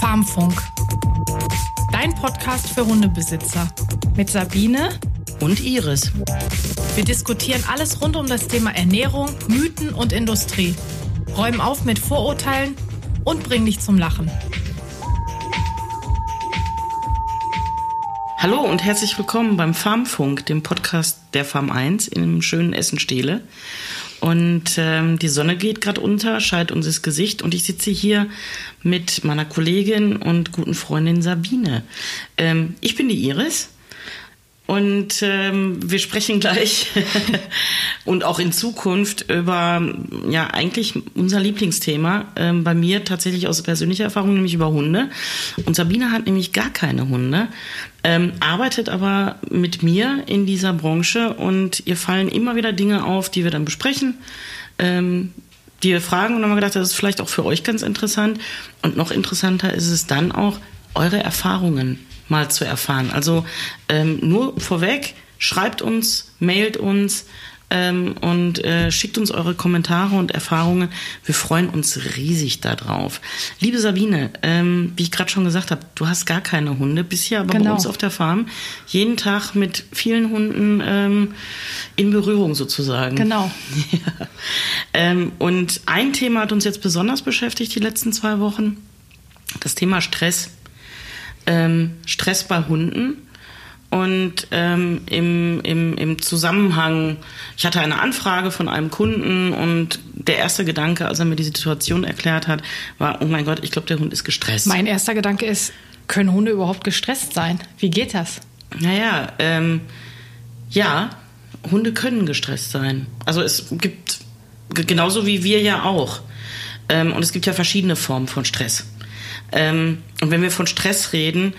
Farmfunk. Dein Podcast für Hundebesitzer. Mit Sabine und Iris. Wir diskutieren alles rund um das Thema Ernährung, Mythen und Industrie. Räumen auf mit Vorurteilen und bringen dich zum Lachen. Hallo und herzlich willkommen beim Farmfunk, dem Podcast der Farm 1 in dem schönen Essen-Stehle. Und ähm, die Sonne geht gerade unter, scheint uns ins Gesicht und ich sitze hier mit meiner Kollegin und guten Freundin Sabine. Ähm, ich bin die Iris und ähm, wir sprechen gleich und auch in Zukunft über ja eigentlich unser Lieblingsthema. Ähm, bei mir tatsächlich aus persönlicher Erfahrung, nämlich über Hunde. Und Sabine hat nämlich gar keine Hunde, ähm, arbeitet aber mit mir in dieser Branche und ihr fallen immer wieder Dinge auf, die wir dann besprechen. Ähm, die wir fragen und haben gedacht, das ist vielleicht auch für euch ganz interessant. Und noch interessanter ist es dann auch, eure Erfahrungen mal zu erfahren. Also ähm, nur vorweg, schreibt uns, mailt uns ähm, und äh, schickt uns eure Kommentare und Erfahrungen. Wir freuen uns riesig darauf. Liebe Sabine, ähm, wie ich gerade schon gesagt habe, du hast gar keine Hunde, bist hier aber genau. bei uns auf der Farm jeden Tag mit vielen Hunden ähm, in Berührung sozusagen. Genau. Ja. Ähm, und ein Thema hat uns jetzt besonders beschäftigt die letzten zwei Wochen. Das Thema Stress ähm, Stress bei Hunden. Und ähm, im, im, im Zusammenhang, ich hatte eine Anfrage von einem Kunden und der erste Gedanke, als er mir die Situation erklärt hat, war, oh mein Gott, ich glaube, der Hund ist gestresst. Mein erster Gedanke ist, können Hunde überhaupt gestresst sein? Wie geht das? Naja, ähm, ja, Hunde können gestresst sein. Also es gibt, genauso wie wir ja auch. Ähm, und es gibt ja verschiedene Formen von Stress. Ähm, und wenn wir von Stress reden,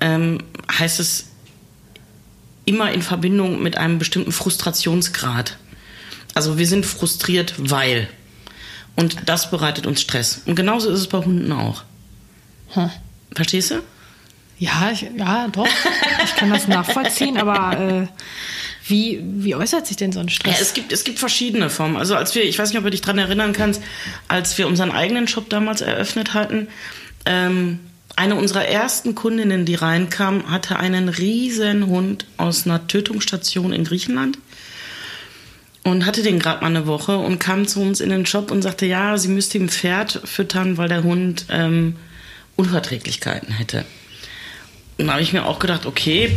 ähm, heißt es immer in Verbindung mit einem bestimmten Frustrationsgrad. Also wir sind frustriert, weil. Und das bereitet uns Stress. Und genauso ist es bei Hunden auch. Hm. Verstehst du? Ja, ich, ja, doch. Ich kann das nachvollziehen, aber äh, wie, wie äußert sich denn so ein Stress? Ja, es gibt, es gibt verschiedene Formen. Also als wir, ich weiß nicht, ob du dich daran erinnern kannst, als wir unseren eigenen Shop damals eröffnet hatten, ähm, eine unserer ersten Kundinnen, die reinkam, hatte einen riesen Hund aus einer Tötungsstation in Griechenland und hatte den gerade mal eine Woche und kam zu uns in den Shop und sagte, ja, sie müsste ihm Pferd füttern, weil der Hund ähm, Unverträglichkeiten hätte. Und da habe ich mir auch gedacht, okay,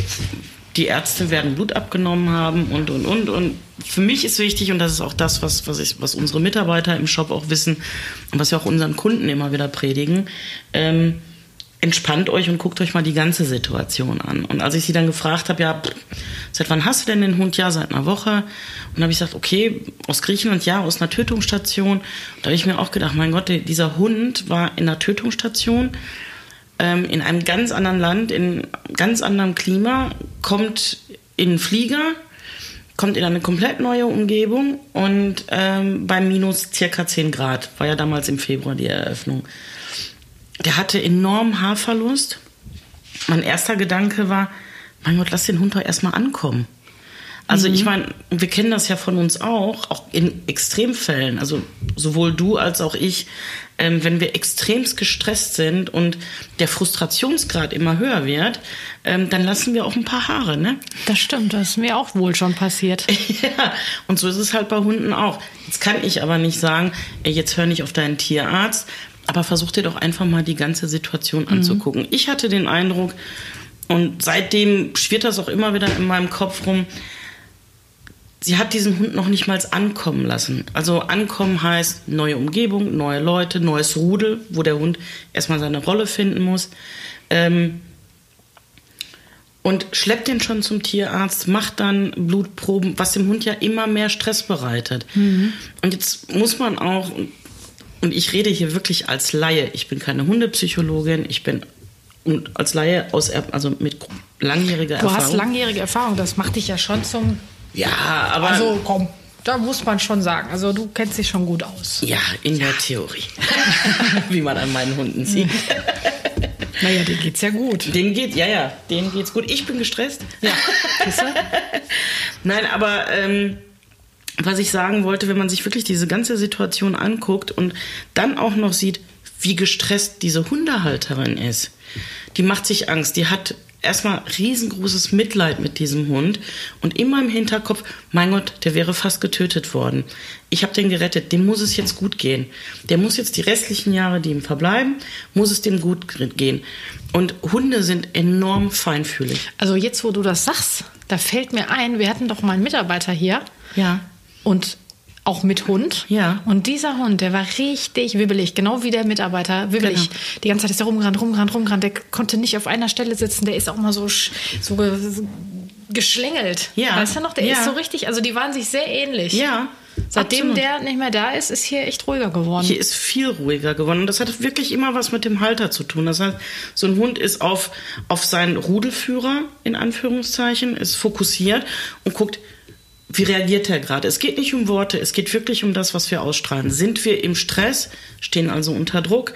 die Ärzte werden Blut abgenommen haben und, und, und. Und für mich ist wichtig, und das ist auch das, was, was, ich, was unsere Mitarbeiter im Shop auch wissen und was wir auch unseren Kunden immer wieder predigen, ähm, entspannt euch und guckt euch mal die ganze Situation an. Und als ich sie dann gefragt habe, ja, seit wann hast du denn den Hund? Ja, seit einer Woche. Und habe ich gesagt, okay, aus Griechenland, ja, aus einer Tötungsstation. Da habe ich mir auch gedacht, mein Gott, dieser Hund war in einer Tötungsstation ähm, in einem ganz anderen Land, in ganz anderem Klima, kommt in einen Flieger, kommt in eine komplett neue Umgebung und ähm, bei minus circa 10 Grad, war ja damals im Februar die Eröffnung. Der hatte enormen Haarverlust. Mein erster Gedanke war, mein Gott, lass den Hund doch erstmal ankommen. Also mhm. ich meine, wir kennen das ja von uns auch, auch in Extremfällen. Also sowohl du als auch ich, ähm, wenn wir extremst gestresst sind und der Frustrationsgrad immer höher wird, ähm, dann lassen wir auch ein paar Haare, ne? Das stimmt, das ist mir auch wohl schon passiert. ja, und so ist es halt bei Hunden auch. Jetzt kann ich aber nicht sagen, ey, jetzt hör nicht auf deinen Tierarzt, aber versuch dir doch einfach mal die ganze Situation mhm. anzugucken. Ich hatte den Eindruck, und seitdem schwirrt das auch immer wieder in meinem Kopf rum, sie hat diesen Hund noch nicht mal ankommen lassen. Also ankommen heißt neue Umgebung, neue Leute, neues Rudel, wo der Hund erstmal seine Rolle finden muss. Ähm, und schleppt den schon zum Tierarzt, macht dann Blutproben, was dem Hund ja immer mehr Stress bereitet. Mhm. Und jetzt muss man auch, und ich rede hier wirklich als Laie, ich bin keine Hundepsychologin, ich bin als Laie aus, also mit langjähriger du Erfahrung. Du hast langjährige Erfahrung, das macht dich ja schon zum ja, aber. Also komm, da muss man schon sagen. Also du kennst dich schon gut aus. Ja, in der Theorie. Wie man an meinen Hunden sieht. Naja, denen geht's ja gut. Denen geht, ja, ja, denen geht's gut. Ich bin gestresst. Ja, Nein, aber ähm, was ich sagen wollte, wenn man sich wirklich diese ganze Situation anguckt und dann auch noch sieht, wie gestresst diese Hundehalterin ist. Die macht sich Angst, die hat erstmal riesengroßes Mitleid mit diesem Hund und immer im Hinterkopf, mein Gott, der wäre fast getötet worden. Ich habe den gerettet, dem muss es jetzt gut gehen. Der muss jetzt die restlichen Jahre, die ihm verbleiben, muss es dem gut gehen. Und Hunde sind enorm feinfühlig. Also jetzt, wo du das sagst, da fällt mir ein, wir hatten doch mal einen Mitarbeiter hier. Ja. Und auch mit Hund. Ja. Und dieser Hund, der war richtig wibbelig, genau wie der Mitarbeiter, wibbelig. Genau. Die ganze Zeit ist er rumgerannt, rumgerannt, rumgerannt. Der konnte nicht auf einer Stelle sitzen. Der ist auch mal so, so ge geschlängelt. Ja. Weißt du noch? Der Ja. ist so richtig, also die waren sich sehr ähnlich. Ja. Seitdem absolut. der nicht mehr da ist, ist hier echt ruhiger geworden. Hier ist viel ruhiger geworden. Und das hat wirklich immer was mit dem Halter zu tun. Das heißt, so ein Hund ist auf, auf seinen Rudelführer, in Anführungszeichen, ist fokussiert und guckt, wie reagiert er gerade. Es geht nicht um Worte, es geht wirklich um das, was wir ausstrahlen. Sind wir im Stress, stehen also unter Druck,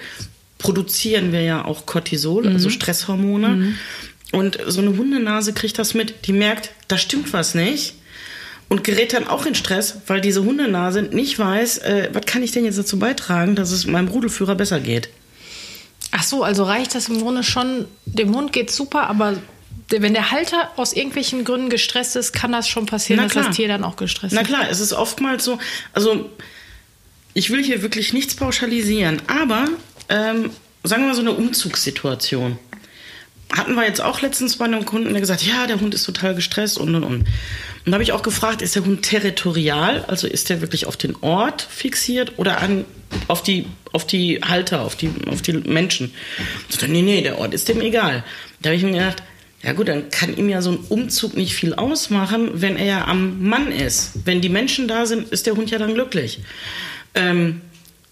produzieren wir ja auch Cortisol, also Stresshormone. Und so eine Hundenase kriegt das mit, die merkt, da stimmt was nicht und gerät dann auch in Stress, weil diese Hundenase nicht weiß, äh, was kann ich denn jetzt dazu beitragen, dass es meinem Rudelführer besser geht. Ach so, also reicht das im Grunde schon, dem Hund geht's super, aber wenn der Halter aus irgendwelchen Gründen gestresst ist, kann das schon passieren, Na dass das Tier dann auch gestresst Na ist. klar, es ist oftmals so, also ich will hier wirklich nichts pauschalisieren, aber ähm, sagen wir mal so eine Umzugssituation. Hatten wir jetzt auch letztens bei einem Kunden, der gesagt, ja, der Hund ist total gestresst und und und. Und da habe ich auch gefragt, ist der Hund territorial, also ist der wirklich auf den Ort fixiert oder an, auf, die, auf die Halter, auf die, auf die Menschen? Ich so, nee, nee, der Ort ist dem egal. Da habe ich mir gedacht, ja gut, dann kann ihm ja so ein Umzug nicht viel ausmachen, wenn er ja am Mann ist. Wenn die Menschen da sind, ist der Hund ja dann glücklich. Ähm,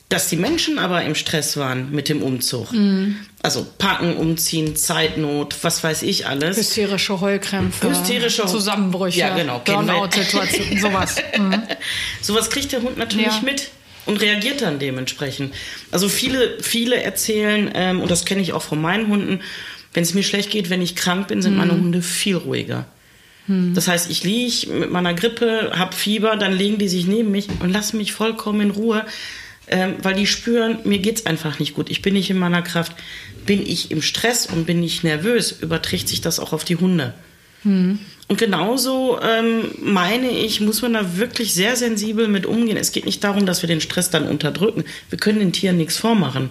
dass die Menschen aber im Stress waren mit dem Umzug. Also packen, umziehen, Zeitnot, was weiß ich alles. Hysterische Heulkrämpfe, Hysterische- Zusammenbrüche, Ja, genau. Burnout-Situationen, sowas. Mhm. Sowas kriegt der Hund natürlich Ja. mit und reagiert dann dementsprechend. Also viele, viele erzählen, ähm, und das kenne ich auch von meinen Hunden, wenn es mir schlecht geht, wenn ich krank bin, sind meine Hunde viel ruhiger. Das heißt, ich liege mit meiner Grippe, hab Fieber, dann legen die sich neben mich und lassen mich vollkommen in Ruhe, ähm, weil die spüren, mir geht's einfach nicht gut. Ich bin nicht in meiner Kraft. Bin ich im Stress und bin ich nervös, überträgt sich das auch auf die Hunde. Und genauso ähm, meine ich, muss man da wirklich sehr sensibel mit umgehen. Es geht nicht darum, dass wir den Stress dann unterdrücken. Wir können den Tieren nichts vormachen.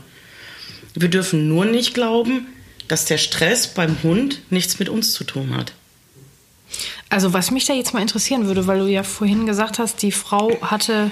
Wir dürfen nur nicht glauben, dass der Stress beim Hund nichts mit uns zu tun hat. Also was mich da jetzt mal interessieren würde, weil du ja vorhin gesagt hast, die Frau hatte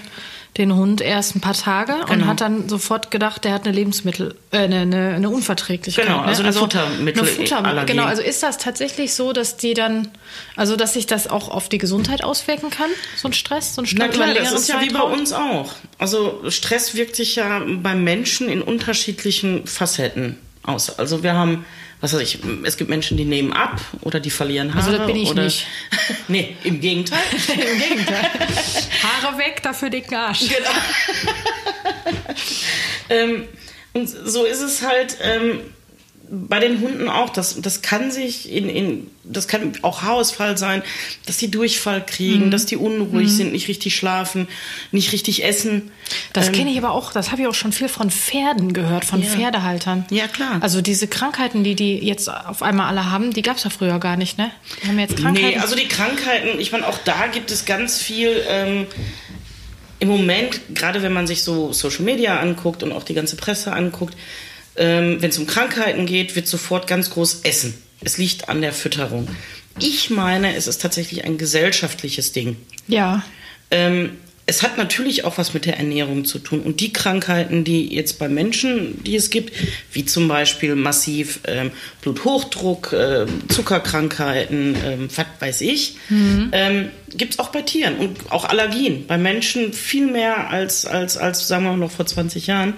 den Hund erst ein paar Tage und Genau. hat dann sofort gedacht, der hat eine Lebensmittel, äh, eine, eine, eine Unverträglichkeit. Genau, also ne? eine Futtermittelallergie. eine Futter, Genau, also ist das tatsächlich so, dass die dann, also dass sich das auch auf die Gesundheit auswirken kann, so ein Stress, so ein Na Stress klar, über das ist ja wie bei uns auch. Also Stress wirkt sich ja beim Menschen in unterschiedlichen Facetten aus. Also wir haben, was weiß ich, es gibt Menschen, die nehmen ab oder die verlieren Haare. Also das bin ich oder, nicht. nee, im Gegenteil. Im Gegenteil. Haare weg, dafür dicken Arsch. ähm, und so ist es halt ähm, bei den Hunden auch. Das, das kann sich in, in, das kann auch Haarausfall sein, dass die Durchfall kriegen, dass die unruhig sind, nicht richtig schlafen, nicht richtig essen. Das Ähm, kenne ich aber auch, das habe ich auch schon viel von Pferden gehört, von Ja. Pferdehaltern. Ja, klar. Also diese Krankheiten, die die jetzt auf einmal alle haben, die gab es ja früher gar nicht, ne? Die haben jetzt Krankheiten. Nee, also die Krankheiten, ich meine, auch da gibt es ganz viel. Ähm, Im Moment, gerade wenn man sich so Social Media anguckt und auch die ganze Presse anguckt, ähm, wenn es um Krankheiten geht, wird sofort ganz groß Essen. Es liegt an der Fütterung. Ich meine, es ist tatsächlich ein gesellschaftliches Ding. ja. Ähm, es hat natürlich auch was mit der Ernährung zu tun. Und die Krankheiten, die jetzt bei Menschen, die es gibt, wie zum Beispiel massiv ähm, Bluthochdruck, ähm, Zuckerkrankheiten, ähm, was weiß ich, ähm, gibt es auch bei Tieren und auch Allergien. Bei Menschen viel mehr als, als, als sagen wir mal, noch vor 20 Jahren.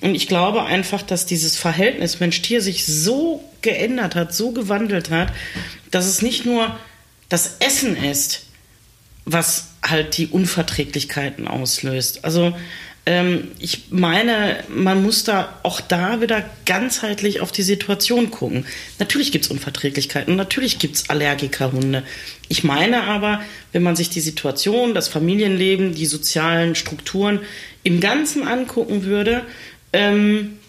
Und ich glaube einfach, dass dieses Verhältnis Mensch-Tier sich so geändert hat, so gewandelt hat, dass es nicht nur das Essen ist, was halt die Unverträglichkeiten auslöst. Also Ähm, ich meine, man muss da auch da wieder ganzheitlich auf die Situation gucken. Natürlich gibt es Unverträglichkeiten, natürlich gibt es Allergikerhunde. Ich meine aber, wenn man sich die Situation, das Familienleben, die sozialen Strukturen im Ganzen angucken würde, ähm,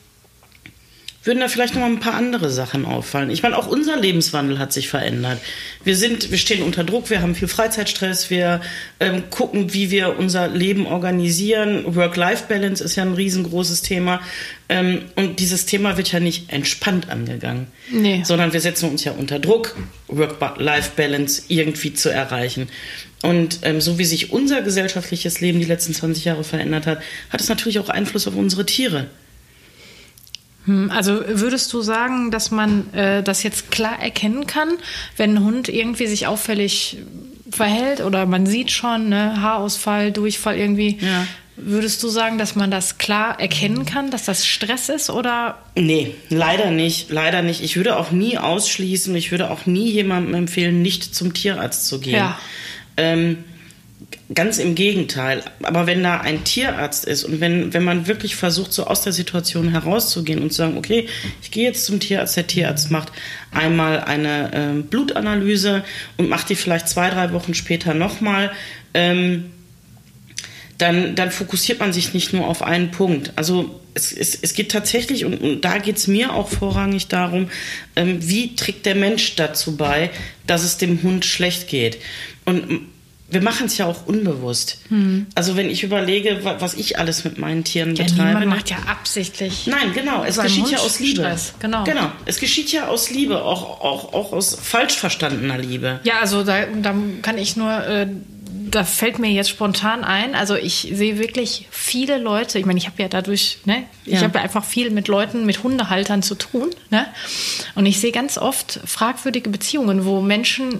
würden da vielleicht noch mal ein paar andere Sachen auffallen. Ich meine, auch unser Lebenswandel hat sich verändert. Wir sind, wir stehen unter Druck, wir haben viel Freizeitstress, wir ähm, gucken, wie wir unser Leben organisieren. Work-Life-Balance ist ja ein riesengroßes Thema. Ähm, und dieses Thema wird ja nicht entspannt angegangen, nee. sondern wir setzen uns ja unter Druck, Work-Life-Balance irgendwie zu erreichen. Und ähm, so wie sich unser gesellschaftliches Leben die letzten 20 Jahre verändert hat, hat es natürlich auch Einfluss auf unsere Tiere. Hm, also würdest du sagen, dass man äh, das jetzt klar erkennen kann, wenn ein Hund irgendwie sich auffällig verhält oder man sieht schon, ne, Haarausfall, Durchfall irgendwie. Ja. Würdest du sagen, dass man das klar erkennen kann, dass das Stress ist oder? Nee, leider nicht. Leider nicht. Ich würde auch nie ausschließen, ich würde auch nie jemandem empfehlen, nicht zum Tierarzt zu gehen. Ja. Ähm, Ganz im Gegenteil. Aber wenn da ein Tierarzt ist und wenn, wenn man wirklich versucht, so aus der Situation herauszugehen und zu sagen, okay, ich gehe jetzt zum Tierarzt, der Tierarzt macht einmal eine äh, Blutanalyse und macht die vielleicht zwei, drei Wochen später nochmal, ähm, dann, dann fokussiert man sich nicht nur auf einen Punkt. Also es, es, es geht tatsächlich, und, und da geht es mir auch vorrangig darum, ähm, wie trägt der Mensch dazu bei, dass es dem Hund schlecht geht. Und wir machen es ja auch unbewusst. Hm. Also wenn ich überlege, was ich alles mit meinen Tieren ja, betreibe. Man ne? macht ja absichtlich. Nein, genau. Es geschieht Hund ja aus Liebe. Stress. Genau. genau. Es geschieht ja aus Liebe, auch, auch, auch aus falsch verstandener Liebe. Ja, also da, da kann ich nur. Äh, da fällt mir jetzt spontan ein, also ich sehe wirklich viele Leute, ich meine, ich habe ja dadurch, ne, ich ja. habe ja einfach viel mit Leuten, mit Hundehaltern zu tun, ne? Und ich sehe ganz oft fragwürdige Beziehungen, wo Menschen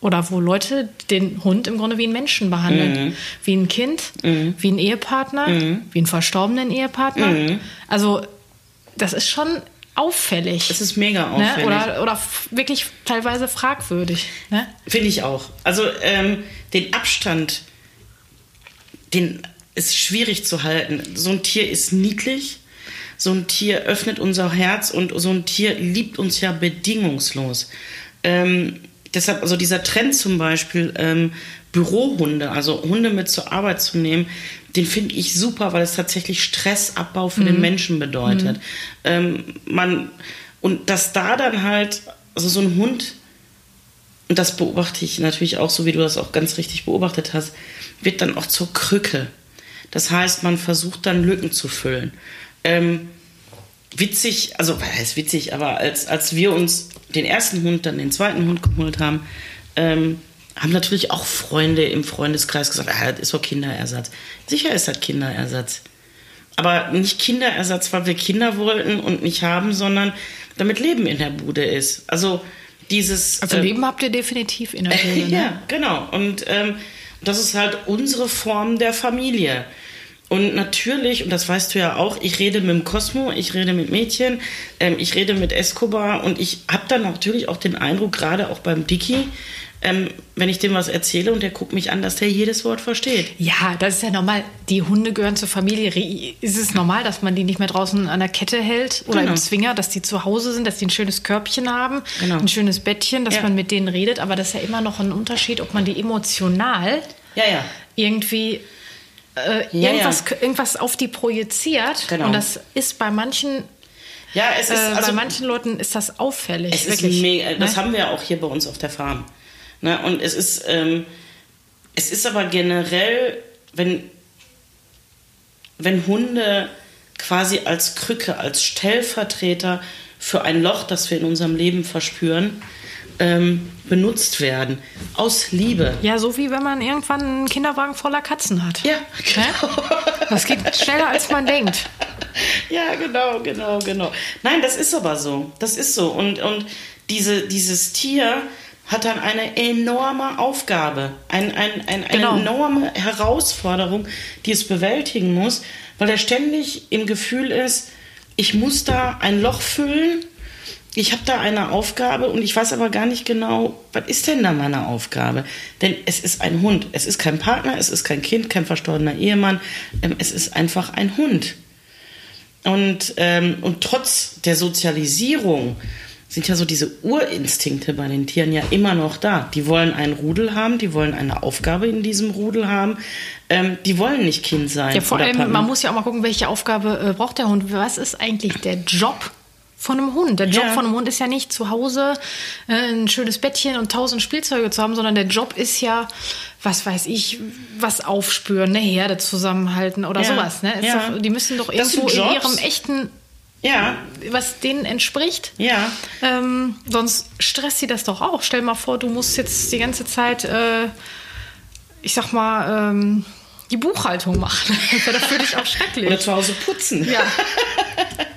oder wo Leute den Hund im Grunde wie einen Menschen behandeln. Mhm. Wie ein Kind, mhm. wie ein Ehepartner, mhm. wie einen verstorbenen Ehepartner. Mhm. Also das ist schon auffällig. Es ist mega ne? auffällig. Ne? Oder, oder wirklich teilweise fragwürdig. Ne? Finde ich auch. Also ähm, den Abstand, den ist schwierig zu halten. So ein Tier ist niedlich. So ein Tier öffnet unser Herz und so ein Tier liebt uns ja bedingungslos. Ähm, deshalb, also dieser Trend zum Beispiel, ähm, Bürohunde, also Hunde mit zur Arbeit zu nehmen, den finde ich super, weil es tatsächlich Stressabbau für mhm. den Menschen bedeutet. Mhm. Ähm, man, und dass da dann halt, also so ein Hund, und das beobachte ich natürlich auch so, wie du das auch ganz richtig beobachtet hast, wird dann auch zur Krücke. Das heißt, man versucht dann Lücken zu füllen. Ähm, witzig, also was heißt witzig, aber als, als wir uns den ersten Hund, dann den zweiten Hund geholt haben, ähm, haben natürlich auch Freunde im Freundeskreis gesagt, ah, das ist doch Kinderersatz. Sicher ist das Kinderersatz. Aber nicht Kinderersatz, weil wir Kinder wollten und nicht haben, sondern damit Leben in der Bude ist. Also dieses. Also Leben äh, habt ihr definitiv in der Bude. Äh, ne? Ja, genau. Und ähm, das ist halt unsere Form der Familie. Und natürlich, und das weißt du ja auch, ich rede mit dem Cosmo, ich rede mit Mädchen, ähm, ich rede mit Escobar und ich habe dann natürlich auch den Eindruck, gerade auch beim Dicky, ähm, wenn ich dem was erzähle und der guckt mich an, dass der jedes Wort versteht. Ja, das ist ja normal. Die Hunde gehören zur Familie. Ist es normal, dass man die nicht mehr draußen an der Kette hält oder genau. im Zwinger, dass die zu Hause sind, dass die ein schönes Körbchen haben, genau. ein schönes Bettchen, dass ja. man mit denen redet. Aber das ist ja immer noch ein Unterschied, ob man die emotional ja, ja. irgendwie äh, ja, irgendwas, ja. irgendwas auf die projiziert. Genau. Und das ist bei manchen ja, es ist, äh, also, bei manchen Leuten ist das auffällig. Es wirklich, ist mega, das ne? haben wir auch hier bei uns auf der Farm. Ne? Und es ist, ähm, es ist aber generell, wenn, wenn Hunde quasi als Krücke, als Stellvertreter für ein Loch, das wir in unserem Leben verspüren, ähm, benutzt werden. Aus Liebe. Ja, so wie wenn man irgendwann einen Kinderwagen voller Katzen hat. Ja, genau. Das geht schneller, als man denkt. Ja, genau, genau, genau. Nein, das ist aber so. Das ist so. Und, und diese, dieses Tier hat dann eine enorme Aufgabe, ein, ein, ein, eine genau. enorme Herausforderung, die es bewältigen muss, weil er ständig im Gefühl ist, ich muss da ein Loch füllen ich habe da eine Aufgabe und ich weiß aber gar nicht genau, was ist denn da meine Aufgabe? Denn es ist ein Hund. Es ist kein Partner, es ist kein Kind, kein verstorbener Ehemann. Ähm, es ist einfach ein Hund. Und, ähm, und trotz der Sozialisierung sind ja so diese Urinstinkte bei den Tieren ja immer noch da. Die wollen einen Rudel haben, die wollen eine Aufgabe in diesem Rudel haben. Ähm, die wollen nicht Kind sein. Ja, vor allem, man muss ja auch mal gucken, welche Aufgabe äh, braucht der Hund. Was ist eigentlich der Job von einem Hund. Der Job ja. von einem Hund ist ja nicht zu Hause äh, ein schönes Bettchen und tausend Spielzeuge zu haben, sondern der Job ist ja, was weiß ich, was aufspüren, eine Herde zusammenhalten oder ja. sowas. Ne? Ja. Doch, die müssen doch irgendwo in ihrem echten ja. was denen entspricht. Ja. Ähm, sonst stresst sie das doch auch. Stell mal vor, du musst jetzt die ganze Zeit, äh, ich sag mal, ähm, die Buchhaltung machen. das wäre für dich auch schrecklich. Oder zu Hause putzen. Ja.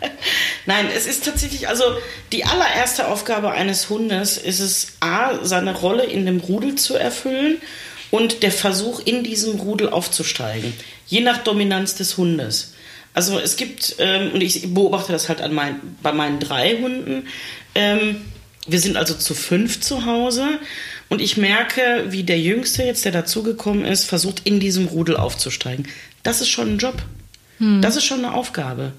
Nein, es ist tatsächlich, also die allererste Aufgabe eines Hundes ist es, A, seine Rolle in dem Rudel zu erfüllen und der Versuch, in diesem Rudel aufzusteigen. Je nach Dominanz des Hundes. Also es gibt, ähm, und ich beobachte das halt an mein, bei meinen drei Hunden, ähm, wir sind also zu fünf zu Hause und ich merke, wie der Jüngste jetzt, der dazugekommen ist, versucht, in diesem Rudel aufzusteigen. Das ist schon ein Job. Hm. Das ist schon eine Aufgabe.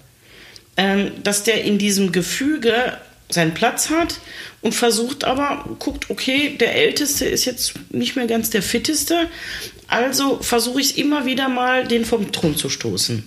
Ähm, dass der in diesem Gefüge seinen Platz hat und versucht aber, guckt, okay, der Älteste ist jetzt nicht mehr ganz der Fitteste, also versuche ich es immer wieder mal, den vom Thron zu stoßen.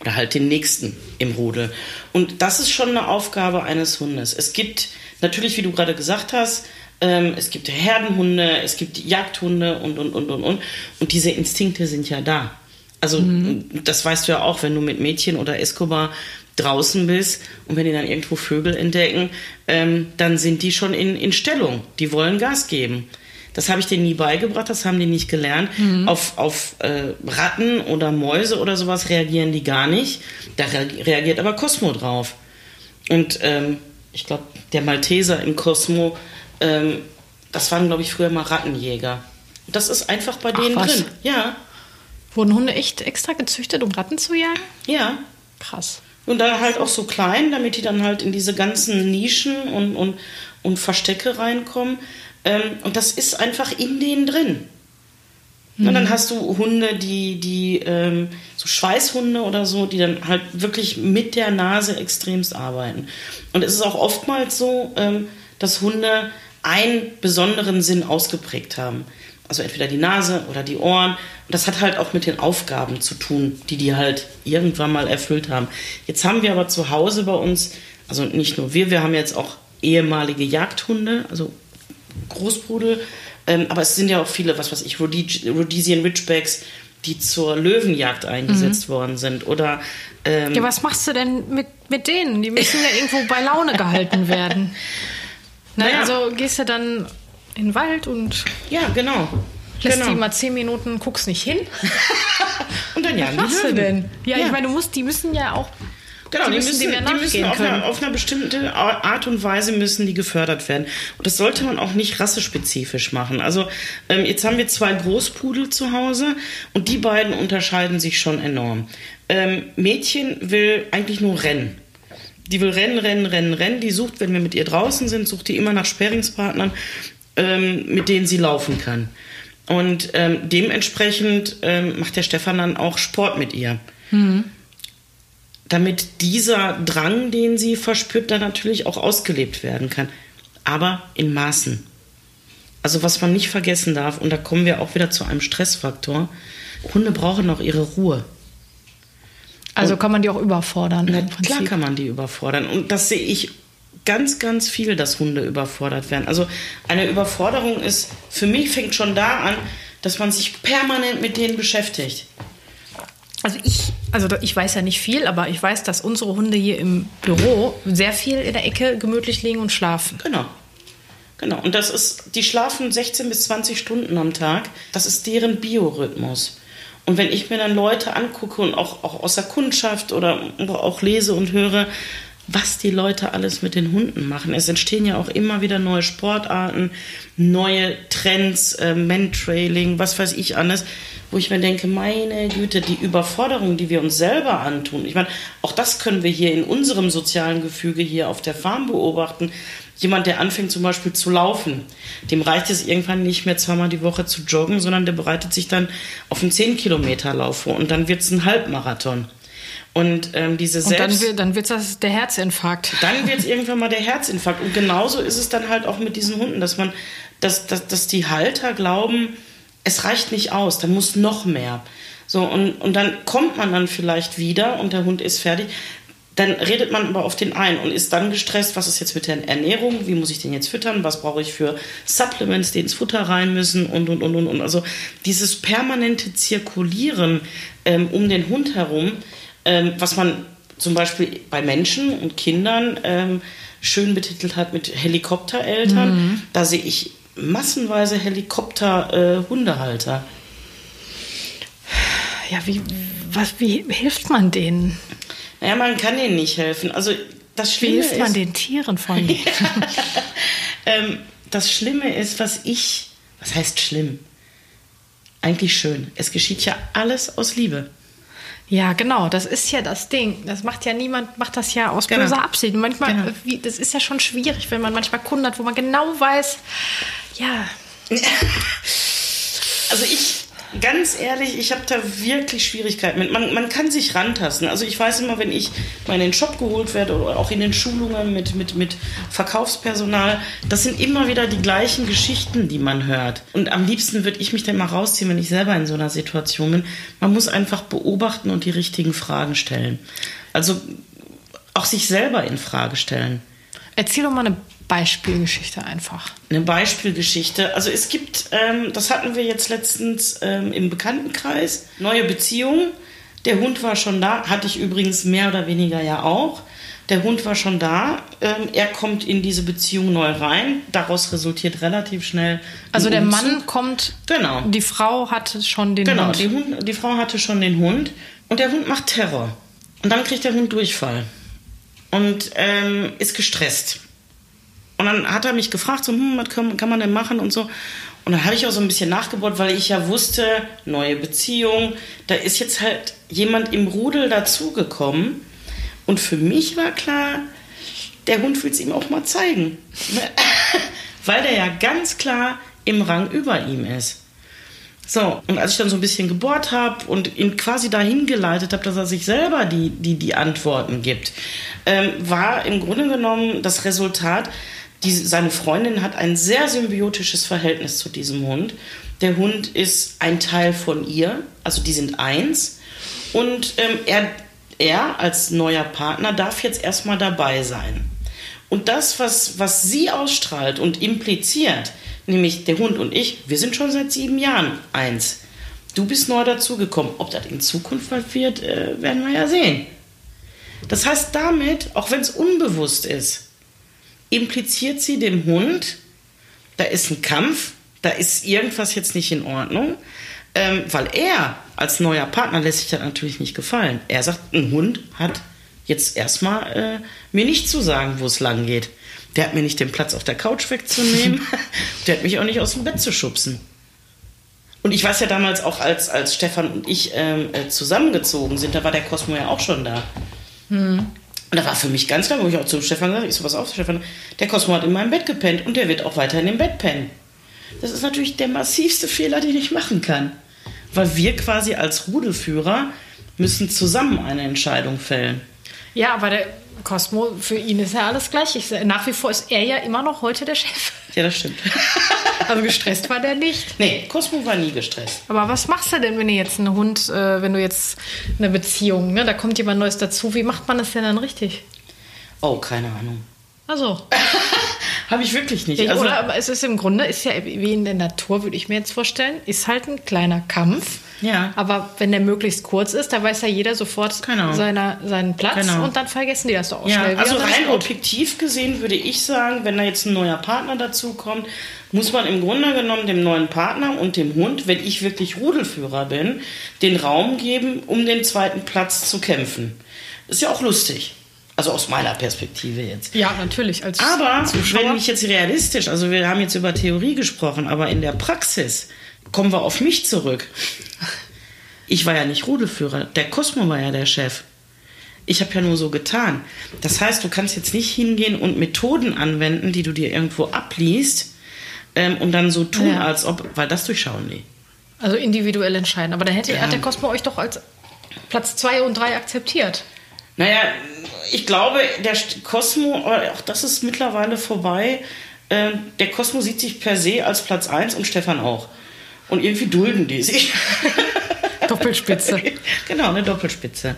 Oder halt den nächsten im Rudel. Und das ist schon eine Aufgabe eines Hundes. Es gibt natürlich, wie du gerade gesagt hast, ähm, es gibt Herdenhunde, es gibt Jagdhunde und, und, und, und, und. Und diese Instinkte sind ja da. Also, mhm. das weißt du ja auch, wenn du mit Mädchen oder Escobar draußen bist und wenn die dann irgendwo Vögel entdecken, ähm, dann sind die schon in, in Stellung. Die wollen Gas geben. Das habe ich denen nie beigebracht, das haben die nicht gelernt. Mhm. Auf, auf äh, Ratten oder Mäuse oder sowas reagieren die gar nicht. Da reagiert aber Cosmo drauf. Und ähm, ich glaube, der Malteser im Cosmo, ähm, das waren, glaube ich, früher mal Rattenjäger. Das ist einfach bei denen Ach, drin. Ja. Wurden Hunde echt extra gezüchtet, um Ratten zu jagen? Ja. Krass. Und dann halt auch so klein, damit die dann halt in diese ganzen Nischen und, und, und Verstecke reinkommen. Ähm, und das ist einfach in denen drin. Mhm. Und dann hast du Hunde, die, die ähm, so Schweißhunde oder so, die dann halt wirklich mit der Nase extremst arbeiten. Und es ist auch oftmals so, ähm, dass Hunde einen besonderen Sinn ausgeprägt haben. Also entweder die Nase oder die Ohren. Und das hat halt auch mit den Aufgaben zu tun, die die halt irgendwann mal erfüllt haben. Jetzt haben wir aber zu Hause bei uns, also nicht nur wir, wir haben jetzt auch ehemalige Jagdhunde, also Großbrudel. Ähm, aber es sind ja auch viele, was weiß ich, Rhodesian Ridgebacks, die zur Löwenjagd eingesetzt mhm. worden sind. Oder ähm, ja, was machst du denn mit, mit denen? Die müssen ja irgendwo bei Laune gehalten werden. Ne? Naja. Also gehst du dann in den Wald und. Ja, genau. Lässt genau. die mal zehn Minuten, guckst nicht hin. und dann ja, Was machst du denn? Ja, ja, ich meine, du musst, die müssen ja auch. Genau, die, die müssen, die müssen auf, eine, auf einer bestimmten Art und Weise müssen die gefördert werden. Und das sollte man auch nicht rassespezifisch machen. Also ähm, jetzt haben wir zwei Großpudel zu Hause und die beiden unterscheiden sich schon enorm. Ähm, Mädchen will eigentlich nur rennen. Die will rennen, rennen, rennen, rennen. Die sucht, wenn wir mit ihr draußen sind, sucht die immer nach Sperringspartnern ähm, mit denen sie laufen kann. Und ähm, dementsprechend ähm, macht der Stefan dann auch Sport mit ihr. Mhm. Damit dieser Drang, den sie verspürt, dann natürlich auch ausgelebt werden kann. Aber in Maßen. Also was man nicht vergessen darf, und da kommen wir auch wieder zu einem Stressfaktor, Hunde brauchen auch ihre Ruhe. Also kann man die auch überfordern? Na, klar kann man die überfordern. Und das sehe ich ganz, ganz viel, dass Hunde überfordert werden. Also eine Überforderung ist, für mich fängt schon da an, dass man sich permanent mit denen beschäftigt. Also ich, also ich weiß ja nicht viel, aber ich weiß, dass unsere Hunde hier im Büro sehr viel in der Ecke gemütlich liegen und schlafen. Genau. Genau. Und das ist, die schlafen 16 bis 20 Stunden am Tag. Das ist deren Biorhythmus. Und wenn ich mir dann Leute angucke und auch, auch aus der Kundschaft oder auch lese und höre, was die Leute alles mit den Hunden machen. Es entstehen ja auch immer wieder neue Sportarten, neue Trends, äh, Mentrailing, was weiß ich alles. wo ich mir denke, meine Güte, die Überforderung, die wir uns selber antun. Ich meine, auch das können wir hier in unserem sozialen Gefüge hier auf der Farm beobachten. Jemand, der anfängt zum Beispiel zu laufen, dem reicht es irgendwann nicht mehr zweimal die Woche zu joggen, sondern der bereitet sich dann auf einen 10-Kilometer-Lauf vor und dann wird es ein Halbmarathon. Und ähm, diese Selbst... Und dann wird das der Herzinfarkt. Dann wird es irgendwann mal der Herzinfarkt. Und genauso ist es dann halt auch mit diesen Hunden, dass man, dass, dass, dass die Halter glauben, es reicht nicht aus, da muss noch mehr. So, und, und dann kommt man dann vielleicht wieder und der Hund ist fertig. Dann redet man aber auf den ein und ist dann gestresst, was ist jetzt mit der Ernährung, wie muss ich den jetzt füttern, was brauche ich für Supplements, die ins Futter rein müssen und, und, und, und. und. Also dieses permanente Zirkulieren ähm, um den Hund herum, ähm, was man zum Beispiel bei Menschen und Kindern ähm, schön betitelt hat mit Helikoptereltern, mhm. da sehe ich massenweise Helikopter-Hundehalter. Äh, ja, wie, was, wie hilft man denen? Naja, man kann denen nicht helfen. Also das Schlimme Wie hilft ist, man den Tieren von denen? ähm, das Schlimme ist, was ich, was heißt schlimm? Eigentlich schön. Es geschieht ja alles aus Liebe. Ja, genau, das ist ja das Ding. Das macht ja niemand, macht das ja aus genau. böser Absicht. Manchmal, genau. wie, das ist ja schon schwierig, wenn man manchmal Kunden hat, wo man genau weiß, ja. Also ich, ganz ehrlich, ich habe da wirklich Schwierigkeiten mit. Man, man kann sich rantasten. Also ich weiß immer, wenn ich mal in den Shop geholt werde oder auch in den Schulungen mit, mit, mit Verkaufspersonal, das sind immer wieder die gleichen Geschichten, die man hört. Und am liebsten würde ich mich dann mal rausziehen, wenn ich selber in so einer Situation bin. Man muss einfach beobachten und die richtigen Fragen stellen. Also auch sich selber in Frage stellen. Erzähl doch mal eine Beispielgeschichte einfach. Eine Beispielgeschichte. Also es gibt, ähm, das hatten wir jetzt letztens ähm, im Bekanntenkreis, neue Beziehungen. Der Hund war schon da, hatte ich übrigens mehr oder weniger ja auch. Der Hund war schon da. Ähm, er kommt in diese Beziehung neu rein. Daraus resultiert relativ schnell. Also der Umzug. Mann kommt. Genau. Die Frau hatte schon den genau, Hund. Genau, die, die Frau hatte schon den Hund. Und der Hund macht Terror. Und dann kriegt der Hund Durchfall. Und ähm, ist gestresst. Und dann hat er mich gefragt, so, hm, was kann, kann man denn machen und so. Und dann habe ich auch so ein bisschen nachgebohrt, weil ich ja wusste, neue Beziehung, da ist jetzt halt jemand im Rudel dazugekommen. Und für mich war klar, der Hund will es ihm auch mal zeigen. weil der ja ganz klar im Rang über ihm ist. So, und als ich dann so ein bisschen gebohrt habe und ihn quasi dahin geleitet habe, dass er sich selber die, die, die Antworten gibt, ähm, war im Grunde genommen das Resultat, die, seine Freundin hat ein sehr symbiotisches Verhältnis zu diesem Hund. Der Hund ist ein Teil von ihr, also die sind eins. Und ähm, er, er als neuer Partner darf jetzt erstmal dabei sein. Und das, was, was sie ausstrahlt und impliziert, nämlich der Hund und ich, wir sind schon seit sieben Jahren eins. Du bist neu dazugekommen. Ob das in Zukunft was wird, äh, werden wir ja sehen. Das heißt damit, auch wenn es unbewusst ist, impliziert sie dem Hund, da ist ein Kampf, da ist irgendwas jetzt nicht in Ordnung, ähm, weil er als neuer Partner lässt sich das natürlich nicht gefallen. Er sagt, ein Hund hat jetzt erstmal äh, mir nicht zu sagen, wo es lang geht. Der hat mir nicht den Platz auf der Couch wegzunehmen, der hat mich auch nicht aus dem Bett zu schubsen. Und ich weiß ja damals auch, als, als Stefan und ich ähm, äh, zusammengezogen sind, da war der Cosmo ja auch schon da. Hm. Und da war für mich ganz klar, wo ich auch zu Stefan gesagt habe, ich so, was auf, Stefan, der Cosmo hat in meinem Bett gepennt und der wird auch weiter in dem Bett pennen. Das ist natürlich der massivste Fehler, den ich machen kann. Weil wir quasi als Rudelführer müssen zusammen eine Entscheidung fällen. Ja, aber der Cosmo, für ihn ist ja alles gleich. Ich, nach wie vor ist er ja immer noch heute der Chef. Ja, das stimmt. Also gestresst war der nicht. Nee, Cosmo war nie gestresst. Aber was machst du denn, wenn du jetzt einen Hund, äh, wenn du jetzt eine Beziehung, ne, da kommt jemand Neues dazu, wie macht man das denn dann richtig? Oh, keine Ahnung. Also. Habe ich wirklich nicht. Ja, also, oder aber es ist im Grunde, ist ja wie in der Natur, würde ich mir jetzt vorstellen, ist halt ein kleiner Kampf. Ja. Aber wenn der möglichst kurz ist, da weiß ja jeder sofort genau. seiner, seinen Platz genau. und dann vergessen die das doch auch ja, schnell. Also rein objektiv gesehen würde ich sagen, wenn da jetzt ein neuer Partner dazu kommt, muss man im Grunde genommen dem neuen Partner und dem Hund, wenn ich wirklich Rudelführer bin, den Raum geben, um den zweiten Platz zu kämpfen. Ist ja auch lustig. Also aus meiner Perspektive jetzt. Ja, natürlich. Als aber Zuschauer. wenn ich jetzt realistisch, also wir haben jetzt über Theorie gesprochen, aber in der Praxis kommen wir auf mich zurück. Ich war ja nicht Rudelführer, der Cosmo war ja der Chef. Ich habe ja nur so getan. Das heißt, du kannst jetzt nicht hingehen und Methoden anwenden, die du dir irgendwo abliest ähm, und dann so tun, ja. als ob, weil das durchschauen die. Also individuell entscheiden. Aber dann hätte, ja. hat der Cosmo euch doch als Platz 2 und 3 akzeptiert. Naja, ich glaube, der Cosmo, auch das ist mittlerweile vorbei, äh, der Cosmo sieht sich per se als Platz 1 und Stefan auch. Und irgendwie dulden die sich. Doppelspitze. genau, eine Doppelspitze.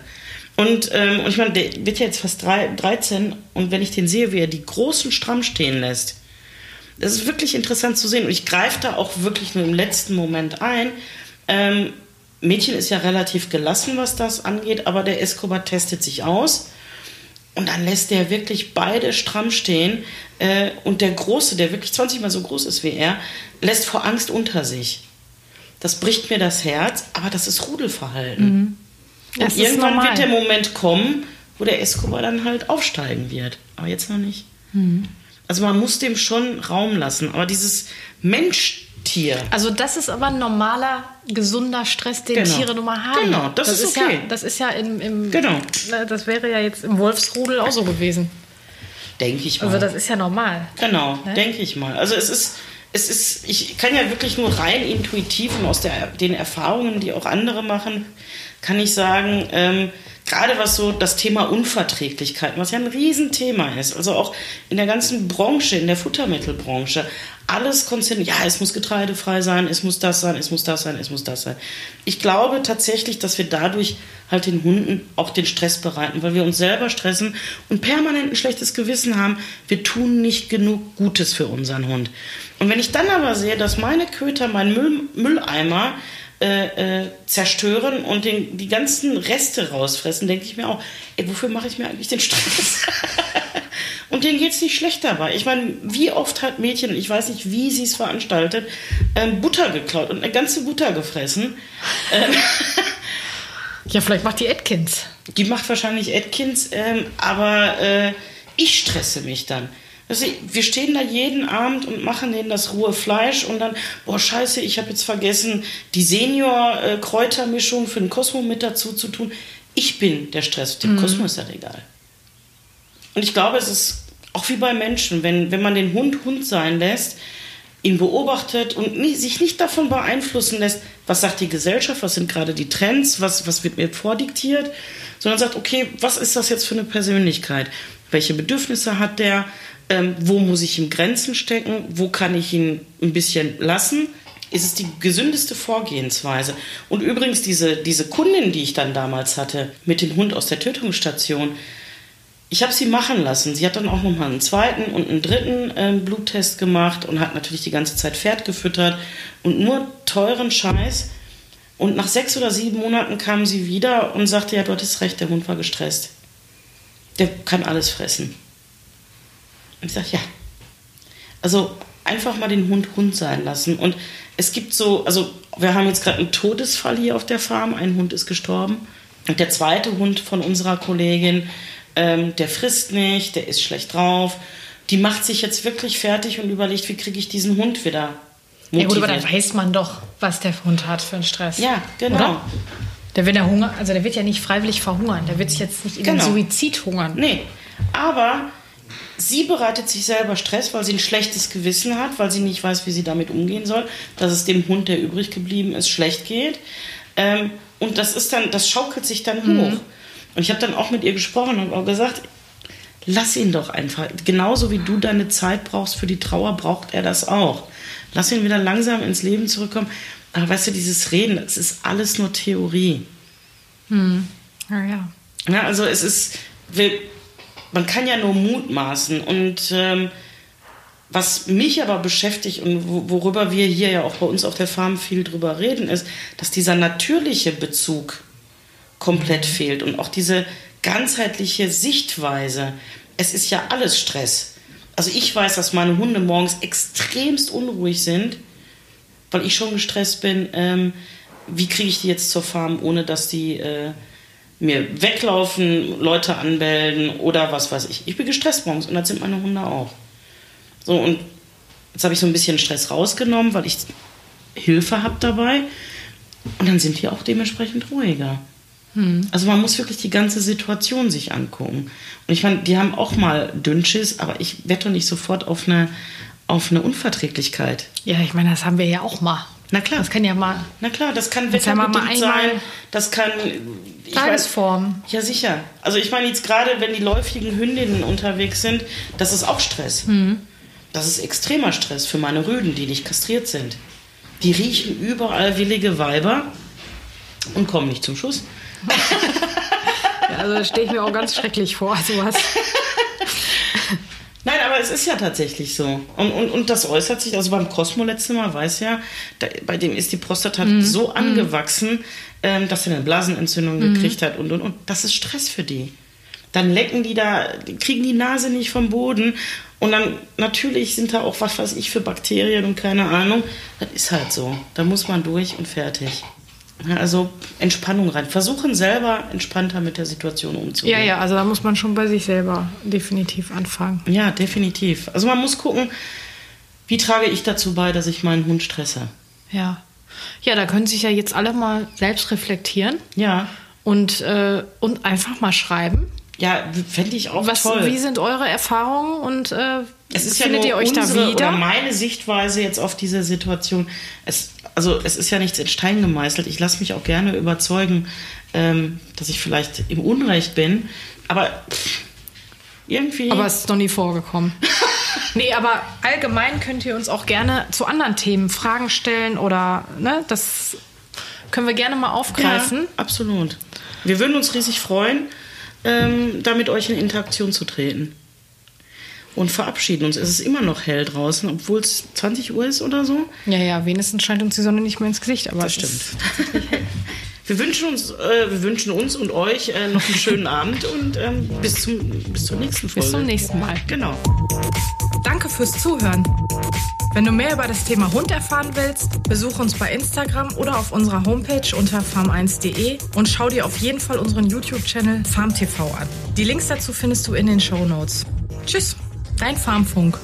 Und, ähm, und ich meine, der wird ja jetzt fast drei, 13 und wenn ich den sehe, wie er die Großen stramm stehen lässt, das ist wirklich interessant zu sehen. Und ich greife da auch wirklich nur im letzten Moment ein. Ähm, Mädchen ist ja relativ gelassen, was das angeht, aber der Escobar testet sich aus. Und dann lässt der wirklich beide stramm stehen. Äh, und der Große, der wirklich 20 Mal so groß ist wie er, lässt vor Angst unter sich. Das bricht mir das Herz, aber das ist Rudelverhalten. Mhm. Das und irgendwann wird der Moment kommen, wo der Escobar dann halt aufsteigen wird. Aber jetzt noch nicht. Mhm. Also man muss dem schon Raum lassen. Aber dieses Mensch-Tier. Also das ist aber ein normaler, gesunder Stress, den genau. Tiere nun mal haben. Genau, das, das ist, okay. Ja, das ist ja im, im genau. das wäre ja jetzt im Wolfsrudel auch so gewesen. Denke ich mal. Also das ist ja normal. Genau, ne? denke ich mal. Also es ist es ist, ich kann ja wirklich nur rein intuitiv und aus der, den Erfahrungen, die auch andere machen, kann ich sagen, ähm, gerade was so das Thema Unverträglichkeiten, was ja ein Riesenthema ist, also auch in der ganzen Branche, in der Futtermittelbranche, alles konzentriert, ja, es muss getreidefrei sein, es muss das sein, es muss das sein, es muss das sein. Ich glaube tatsächlich, dass wir dadurch halt den Hunden auch den Stress bereiten, weil wir uns selber stressen und permanent ein schlechtes Gewissen haben, wir tun nicht genug Gutes für unseren Hund. Und wenn ich dann aber sehe, dass meine Köter meinen Müll, Mülleimer äh, äh, zerstören und den, die ganzen Reste rausfressen, denke ich mir auch, ey, wofür mache ich mir eigentlich den Stress? und denen geht es nicht schlecht dabei. Ich meine, wie oft hat Mädchen, ich weiß nicht, wie sie es veranstaltet, ähm, Butter geklaut und eine ganze Butter gefressen. Ähm, ja, vielleicht macht die Atkins. Die macht wahrscheinlich Atkins, ähm, aber äh, ich stresse mich dann. Also wir stehen da jeden Abend und machen denen das rohe Fleisch und dann, boah, scheiße, ich habe jetzt vergessen, die Senior-Kräutermischung für den Cosmo mit dazu zu tun. Ich bin der Stress, dem mhm. Cosmo ist das egal. Und ich glaube, es ist auch wie bei Menschen, wenn, wenn man den Hund Hund sein lässt, ihn beobachtet und nie, sich nicht davon beeinflussen lässt, was sagt die Gesellschaft, was sind gerade die Trends, was, was wird mir vordiktiert, sondern sagt, okay, was ist das jetzt für eine Persönlichkeit? Welche Bedürfnisse hat der? Ähm, wo muss ich ihm Grenzen stecken, wo kann ich ihn ein bisschen lassen, ist es die gesündeste Vorgehensweise. Und übrigens, diese, diese Kundin, die ich dann damals hatte, mit dem Hund aus der Tötungsstation, ich habe sie machen lassen. Sie hat dann auch nochmal einen zweiten und einen dritten äh, Bluttest gemacht und hat natürlich die ganze Zeit Pferd gefüttert und nur teuren Scheiß. Und nach sechs oder sieben Monaten kam sie wieder und sagte, ja, du hattest recht, der Hund war gestresst. Der kann alles fressen. Und ich sage, ja. Also einfach mal den Hund Hund sein lassen. Und es gibt so, also wir haben jetzt gerade einen Todesfall hier auf der Farm. Ein Hund ist gestorben. Und der zweite Hund von unserer Kollegin, ähm, der frisst nicht, der ist schlecht drauf. Die macht sich jetzt wirklich fertig und überlegt, wie kriege ich diesen Hund wieder motiviert. Ja gut, aber dann weiß man doch, was der Hund hat für einen Stress. Ja, genau. Oder? Der, wenn er Hunger, also der wird ja nicht freiwillig verhungern. Der wird sich jetzt nicht in genau. den Suizid hungern. Nee, aber Sie bereitet sich selber Stress, weil sie ein schlechtes Gewissen hat, weil sie nicht weiß, wie sie damit umgehen soll, dass es dem Hund, der übrig geblieben ist, schlecht geht. Ähm, und das ist dann, das schaukelt sich dann mhm. hoch. Und ich habe dann auch mit ihr gesprochen und auch gesagt, lass ihn doch einfach. Genauso wie du deine Zeit brauchst für die Trauer, braucht er das auch. Lass ihn wieder langsam ins Leben zurückkommen. Aber weißt du, dieses Reden, das ist alles nur Theorie. Hm. Ja, ja. Ja, also es ist, wir, man kann ja nur mutmaßen. Und ähm, was mich aber beschäftigt und worüber wir hier ja auch bei uns auf der Farm viel drüber reden, ist, dass dieser natürliche Bezug komplett mhm. fehlt und auch diese ganzheitliche Sichtweise. Es ist ja alles Stress. Also ich weiß, dass meine Hunde morgens extremst unruhig sind, weil ich schon gestresst bin. Ähm, wie kriege ich die jetzt zur Farm, ohne dass die äh, mir weglaufen, Leute anmelden oder was weiß ich. Ich bin gestresst morgens und das sind meine Hunde auch. So, und jetzt habe ich so ein bisschen Stress rausgenommen, weil ich Hilfe habt dabei. Und dann sind die auch dementsprechend ruhiger. Hm. Also man muss wirklich die ganze Situation sich angucken. Und ich meine, die haben auch mal Dünnschiss, aber ich wette nicht sofort auf eine, auf eine Unverträglichkeit. Ja, ich meine, das haben wir ja auch mal. Na klar. Das kann ja mal. Na klar, das kann wetterbedingt sein. Das kann. Tagesform. Ja, sicher. Also ich meine jetzt gerade, wenn die läufigen Hündinnen unterwegs sind, das ist auch Stress. Mhm. Das ist extremer Stress für meine Rüden, die nicht kastriert sind. Die riechen überall willige Weiber und kommen nicht zum Schuss. ja, also stehe ich mir auch ganz schrecklich vor, sowas. Nein, aber es ist ja tatsächlich so. Und, und, und das äußert sich, also beim Cosmo letzte Mal weiß ja, da, bei dem ist die Prostata mhm. so mhm. angewachsen, ähm, dass er eine Blasenentzündung mhm. gekriegt hat und, und, und. Das ist Stress für die. Dann lecken die da, die kriegen die Nase nicht vom Boden. Und dann natürlich sind da auch, was weiß ich, für Bakterien und keine Ahnung. Das ist halt so. Da muss man durch und fertig. Also Entspannung rein. Versuchen selber entspannter mit der Situation umzugehen. Ja, ja, also da muss man schon bei sich selber definitiv anfangen. Ja, definitiv. Also man muss gucken, wie trage ich dazu bei, dass ich meinen Hund stresse. Ja. Ja, da können sich ja jetzt alle mal selbst reflektieren. Ja. Und, äh, und einfach mal schreiben. Ja, fände ich auch Was, toll. Wie sind eure Erfahrungen und äh, es ist findet ja ihr euch da wieder? Oder meine Sichtweise jetzt auf diese Situation. Es, also es ist ja nichts in Stein gemeißelt. Ich lasse mich auch gerne überzeugen, ähm, dass ich vielleicht im Unrecht bin. Aber pff, irgendwie. Aber es ist noch nie vorgekommen. nee, aber allgemein könnt ihr uns auch gerne zu anderen Themen Fragen stellen oder ne, das können wir gerne mal aufgreifen. Ja, absolut. Wir würden uns riesig freuen, ähm, da mit euch in Interaktion zu treten und verabschieden uns. Es ist immer noch hell draußen, obwohl es 20 Uhr ist oder so. Ja, ja, wenigstens scheint uns die Sonne nicht mehr ins Gesicht. Aber das stimmt. wir, wünschen uns, äh, wir wünschen uns und euch äh, noch einen schönen Abend und ähm, bis, zum, bis zur nächsten Folge. Bis zum nächsten Mal. Genau. Danke fürs Zuhören. Wenn du mehr über das Thema Hund erfahren willst, besuch uns bei Instagram oder auf unserer Homepage unter farm1.de und schau dir auf jeden Fall unseren YouTube-Channel FarmTV an. Die Links dazu findest du in den Show Notes. Tschüss! Dein Farmfunk.